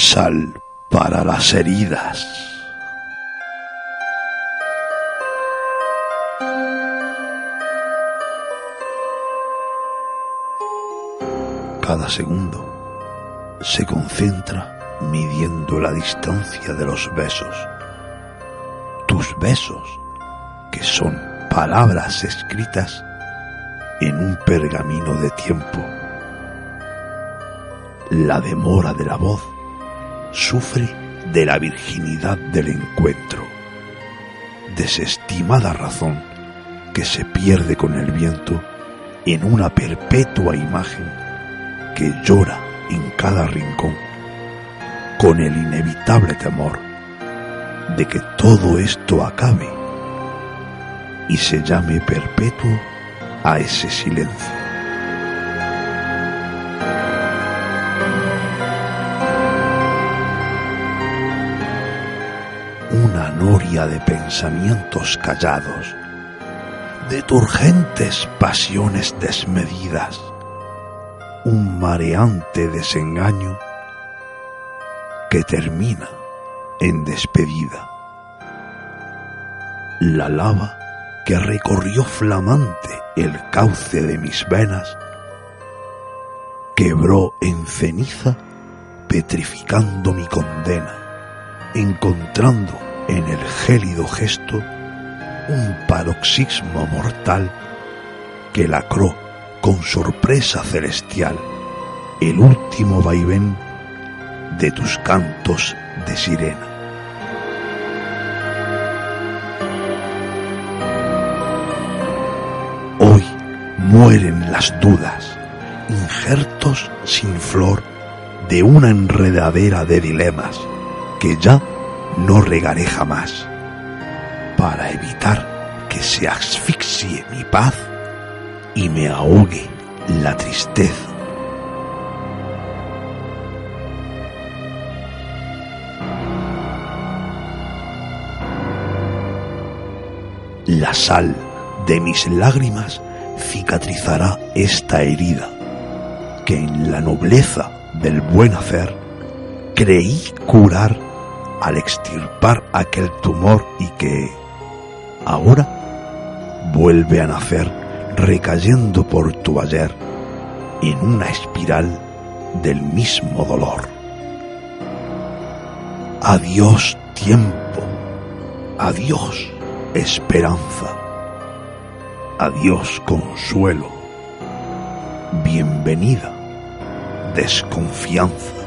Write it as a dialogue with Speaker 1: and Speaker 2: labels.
Speaker 1: Sal para las heridas. Cada segundo se concentra midiendo la distancia de los besos. Tus besos, que son palabras escritas en un pergamino de tiempo. La demora de la voz sufre de la virginidad del encuentro, desestimada razón que se pierde con el viento en una perpetua imagen que llora en cada rincón, con el inevitable temor de que todo esto acabe y se llame perpetuo a ese silencio. Una noria de pensamientos callados, de turgentes pasiones desmedidas, un mareante desengaño que termina en despedida. La lava que recorrió flamante el cauce de mis venas, quebró en ceniza, petrificando mi condena, encontrando en el gélido gesto un paroxismo mortal que lacró con sorpresa celestial el último vaivén de tus cantos de sirena. Hoy mueren las dudas, injertos sin flor de una enredadera de dilemas que ya no regaré jamás, para evitar que se asfixie mi paz y me ahogue la tristeza. La sal de mis lágrimas cicatrizará esta herida que en la nobleza del buen hacer creí curar al extirpar aquel tumor y que ahora vuelve a nacer recayendo por tu ayer en una espiral del mismo dolor. Adiós tiempo, adiós esperanza, adiós consuelo, bienvenida desconfianza.